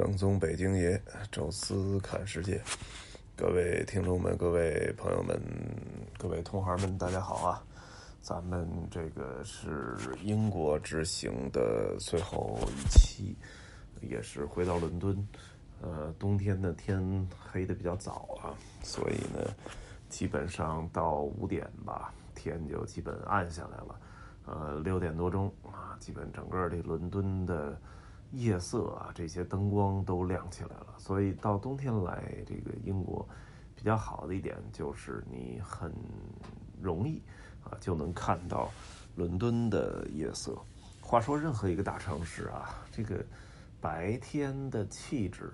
正宗北京爷，宙斯看世界。各位听众们，各位朋友们，各位同行们，大家好啊！咱们这个是英国之行的最后一期，也是回到伦敦。呃，冬天的天黑的比较早啊，所以呢，基本上到五点吧，天就基本暗下来了。呃，六点多钟啊，基本整个这伦敦的。夜色啊，这些灯光都亮起来了，所以到冬天来这个英国比较好的一点就是你很容易啊就能看到伦敦的夜色。话说任何一个大城市啊，这个白天的气质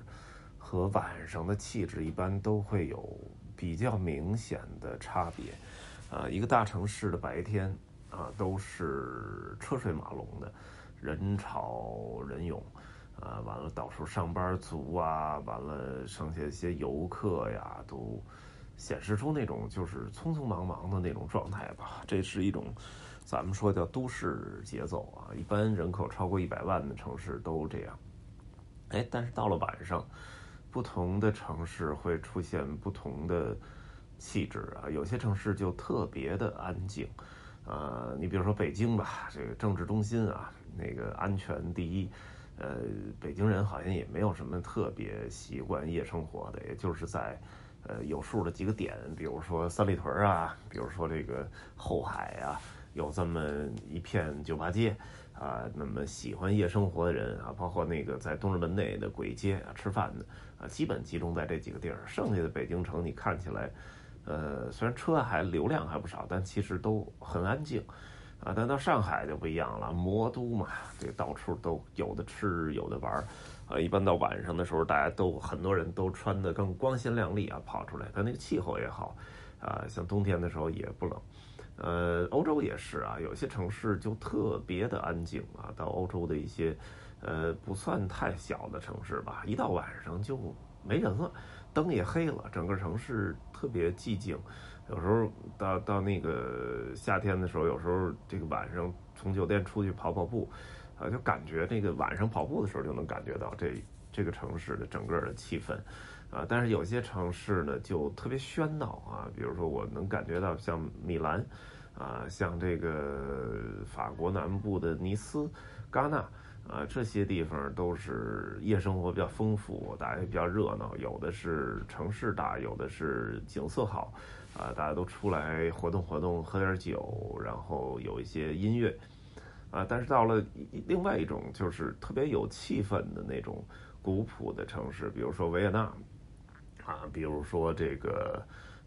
和晚上的气质一般都会有比较明显的差别啊。一个大城市的白天啊都是车水马龙的。人潮人涌，啊，完了，到处上班族啊，完了，剩下一些游客呀，都显示出那种就是匆匆忙忙的那种状态吧。这是一种咱们说叫都市节奏啊，一般人口超过一百万的城市都这样。哎，但是到了晚上，不同的城市会出现不同的气质啊，有些城市就特别的安静，呃，你比如说北京吧，这个政治中心啊。那个安全第一，呃，北京人好像也没有什么特别习惯夜生活的，也就是在，呃，有数的几个点，比如说三里屯啊，比如说这个后海啊，有这么一片酒吧街啊，那么喜欢夜生活的人啊，包括那个在东直门内的鬼街啊吃饭的啊，基本集中在这几个地儿。剩下的北京城，你看起来，呃，虽然车还流量还不少，但其实都很安静。啊，但到上海就不一样了，魔都嘛，这到处都有的吃，有的玩儿。啊，一般到晚上的时候，大家都很多人都穿的更光鲜亮丽啊，跑出来。它那个气候也好，啊，像冬天的时候也不冷。呃，欧洲也是啊，有些城市就特别的安静啊。到欧洲的一些，呃，不算太小的城市吧，一到晚上就没人了，灯也黑了，整个城市特别寂静。有时候到到那个夏天的时候，有时候这个晚上从酒店出去跑跑步，啊，就感觉那个晚上跑步的时候就能感觉到这这个城市的整个的气氛，啊，但是有些城市呢就特别喧闹啊，比如说我能感觉到像米兰，啊，像这个法国南部的尼斯、戛纳，啊，这些地方都是夜生活比较丰富，大家比较热闹，有的是城市大，有的是景色好。啊，大家都出来活动活动，喝点酒，然后有一些音乐，啊，但是到了另外一种就是特别有气氛的那种古朴的城市，比如说维也纳，啊，比如说这个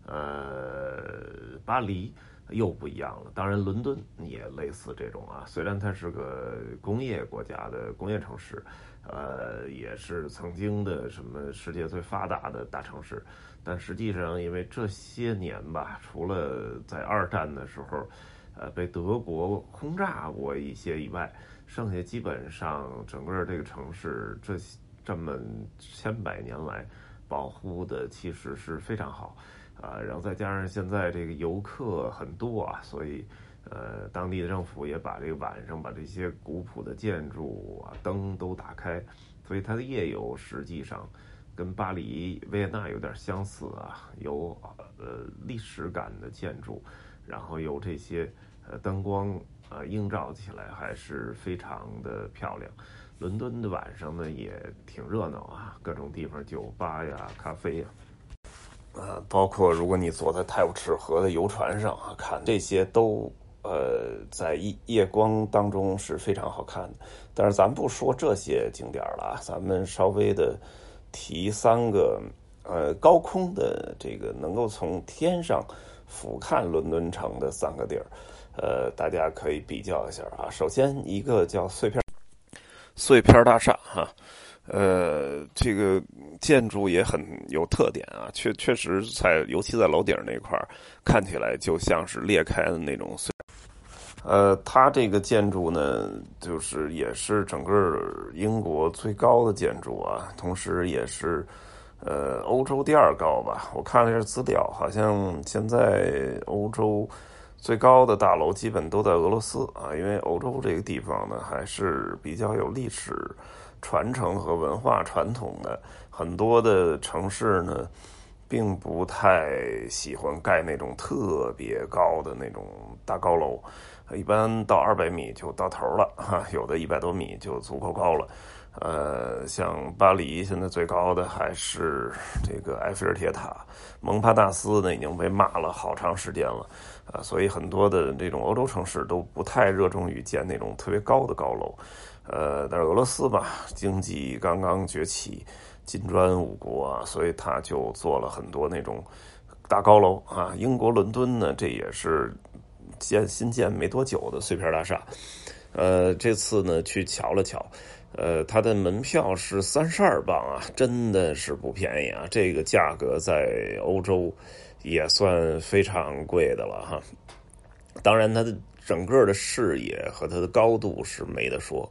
呃巴黎，又不一样了。当然，伦敦也类似这种啊，虽然它是个工业国家的工业城市，呃，也是曾经的什么世界最发达的大城市。但实际上，因为这些年吧，除了在二战的时候，呃，被德国轰炸过一些以外，剩下基本上整个这个城市这这么千百年来保护的其实是非常好，啊，然后再加上现在这个游客很多啊，所以呃，当地的政府也把这个晚上把这些古朴的建筑啊灯都打开，所以它的夜游实际上。跟巴黎、维也纳有点相似啊，有呃历史感的建筑，然后有这些呃灯光呃映照起来还是非常的漂亮。伦敦的晚上呢也挺热闹啊，各种地方酒吧呀、咖啡呀，啊，包括如果你坐在泰晤士河的游船上啊，看这些都呃在夜夜光当中是非常好看的。但是咱不说这些景点了啊，咱们稍微的。提三个，呃，高空的这个能够从天上俯瞰伦敦城的三个地儿，呃，大家可以比较一下啊。首先一个叫碎片碎片大厦哈，呃，这个建筑也很有特点啊，确确实在尤其在楼顶那块儿，看起来就像是裂开的那种碎。呃，它这个建筑呢，就是也是整个英国最高的建筑啊，同时也是呃欧洲第二高吧。我看了一下资料，好像现在欧洲最高的大楼基本都在俄罗斯啊，因为欧洲这个地方呢还是比较有历史传承和文化传统的很多的城市呢，并不太喜欢盖那种特别高的那种大高楼，一般到二百米就到头了哈，有的一百多米就足够高了。呃，像巴黎现在最高的还是这个埃菲尔铁塔，蒙帕纳斯呢已经被骂了好长时间了，啊，所以很多的这种欧洲城市都不太热衷于建那种特别高的高楼，呃，但是俄罗斯吧，经济刚刚崛起，金砖五国啊，所以他就做了很多那种大高楼啊。英国伦敦呢，这也是建新建没多久的碎片大厦，呃，这次呢去瞧了瞧。呃，它的门票是三十二磅啊，真的是不便宜啊！这个价格在欧洲也算非常贵的了哈。当然，它的整个的视野和它的高度是没得说，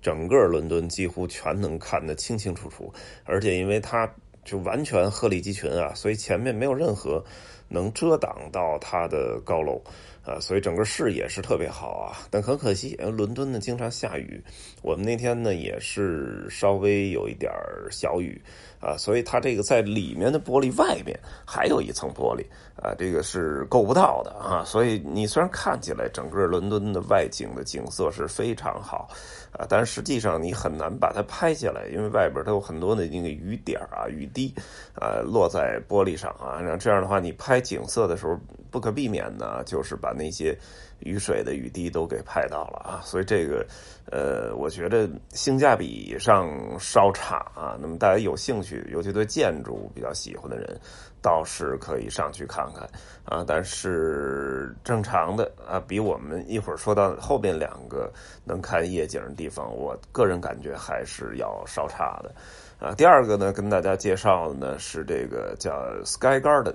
整个伦敦几乎全能看得清清楚楚，而且因为它就完全鹤立鸡群啊，所以前面没有任何能遮挡到它的高楼。啊，所以整个视野是特别好啊，但很可惜，伦敦呢经常下雨，我们那天呢也是稍微有一点小雨。啊，所以它这个在里面的玻璃外面还有一层玻璃。啊，这个是够不到的。啊，所以你虽然看起来整个伦敦的外景的景色是非常好啊，但实际上你很难把它拍下来，因为外边它有很多的那个雨点啊、雨滴啊落在玻璃上啊，那这样的话你拍景色的时候。不可避免的，就是把那些雨水的雨滴都给拍到了啊，所以这个，呃，我觉得性价比上稍差啊。那么大家有兴趣，尤其对建筑比较喜欢的人，倒是可以上去看看啊。但是正常的啊，比我们一会儿说到后边两个能看夜景的地方，我个人感觉还是要稍差的啊。第二个呢，跟大家介绍的呢是这个叫 Sky Garden。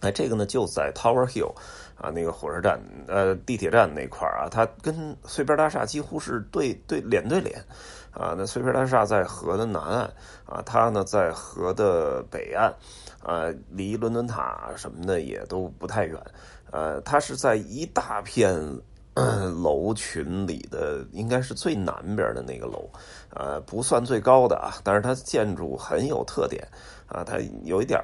哎，这个呢就在 Tower Hill，啊，那个火车站，呃，地铁站那块啊，它跟碎片大厦几乎是对对脸对脸，啊，那碎片大厦在河的南岸，啊，它呢在河的北岸，啊，离伦敦塔什么的也都不太远，呃，它是在一大片楼群里的，应该是最南边的那个楼，呃，不算最高的啊，但是它建筑很有特点，啊，它有一点。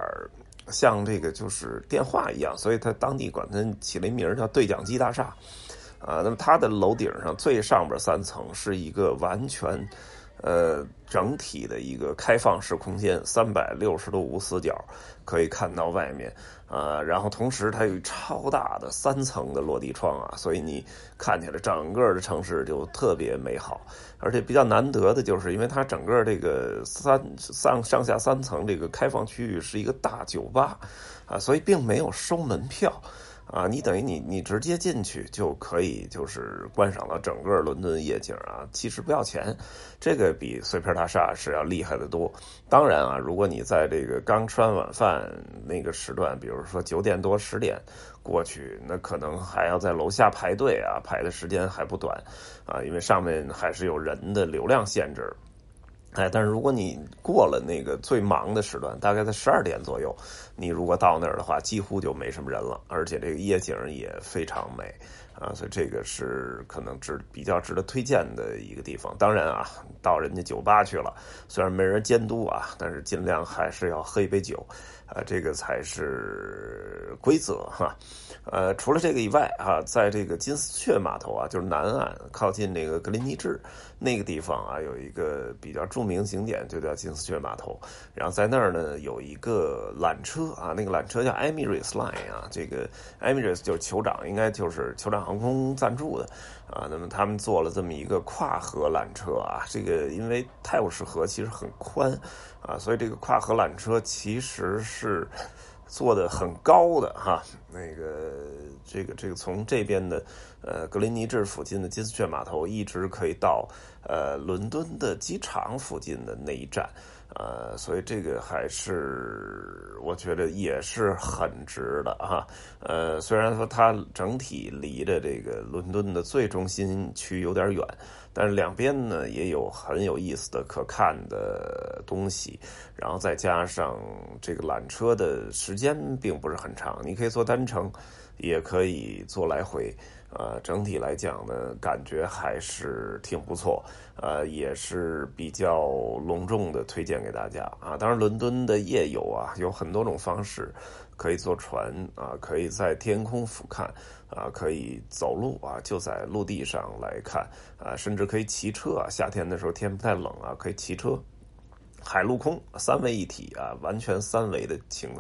像这个就是电话一样，所以它当地管它起了一名叫对讲机大厦，啊，那么它的楼顶上最上边三层是一个完全，呃，整体的一个开放式空间，三百六十度无死角，可以看到外面。啊，然后同时它有超大的三层的落地窗啊，所以你看起来整个的城市就特别美好，而且比较难得的就是，因为它整个这个三上上下三层这个开放区域是一个大酒吧，啊，所以并没有收门票。啊，你等于你你直接进去就可以，就是观赏到整个伦敦夜景啊，其实不要钱，这个比碎片大厦是要厉害的多。当然啊，如果你在这个刚吃完晚饭那个时段，比如说九点多十点过去，那可能还要在楼下排队啊，排的时间还不短啊，因为上面还是有人的流量限制。哎，但是如果你过了那个最忙的时段，大概在十二点左右，你如果到那儿的话，几乎就没什么人了，而且这个夜景也非常美。啊，所以这个是可能值比较值得推荐的一个地方。当然啊，到人家酒吧去了，虽然没人监督啊，但是尽量还是要喝一杯酒，啊，这个才是规则哈。呃，除了这个以外啊，在这个金丝雀码头啊，就是南岸靠近那个格林尼治那个地方啊，有一个比较著名景点，就叫金丝雀码头。然后在那儿呢，有一个缆车啊，那个缆车叫 Emirates Line 啊，这个 Emirates 就是酋长，应该就是酋长航空赞助的啊。那么他们做了这么一个跨河缆车啊，这个因为泰晤士河其实很宽啊，所以这个跨河缆车其实是。做的很高的哈，那个这个这个从这边的呃格林尼治附近的金丝雀码头，一直可以到呃伦敦的机场附近的那一站，呃，所以这个还是我觉得也是很值的哈。呃，虽然说它整体离着这个伦敦的最中心区有点远。但是两边呢也有很有意思的可看的东西，然后再加上这个缆车的时间并不是很长，你可以坐单程，也可以坐来回，呃，整体来讲呢，感觉还是挺不错，呃，也是比较隆重的推荐给大家啊。当然，伦敦的夜游啊，有很多种方式，可以坐船啊，可以在天空俯瞰啊，可以走路啊，就在陆地上来看啊，甚至可以骑车啊。夏天的时候天不太冷啊，可以骑车。海陆空三位一体啊，完全三维的情，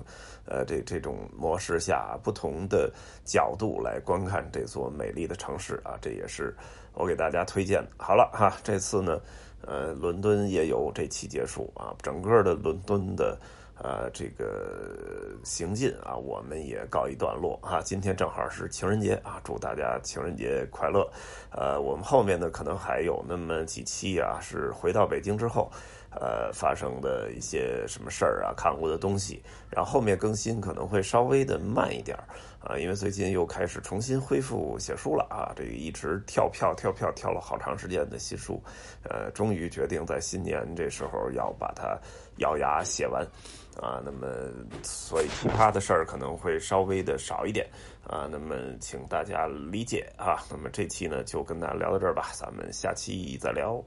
呃，这这种模式下，不同的角度来观看这座美丽的城市啊，这也是我给大家推荐的。好了哈，这次呢，呃，伦敦也有这期结束啊，整个的伦敦的呃这个行进啊，我们也告一段落啊。今天正好是情人节啊，祝大家情人节快乐。呃，我们后面呢可能还有那么几期啊，是回到北京之后。呃，发生的一些什么事儿啊，看过的东西，然后后面更新可能会稍微的慢一点啊，因为最近又开始重新恢复写书了啊，这个一直跳票跳票跳了好长时间的新书，呃，终于决定在新年这时候要把它咬牙写完啊，那么所以其他的事儿可能会稍微的少一点啊，那么请大家理解啊，那么这期呢就跟大家聊到这儿吧，咱们下期再聊。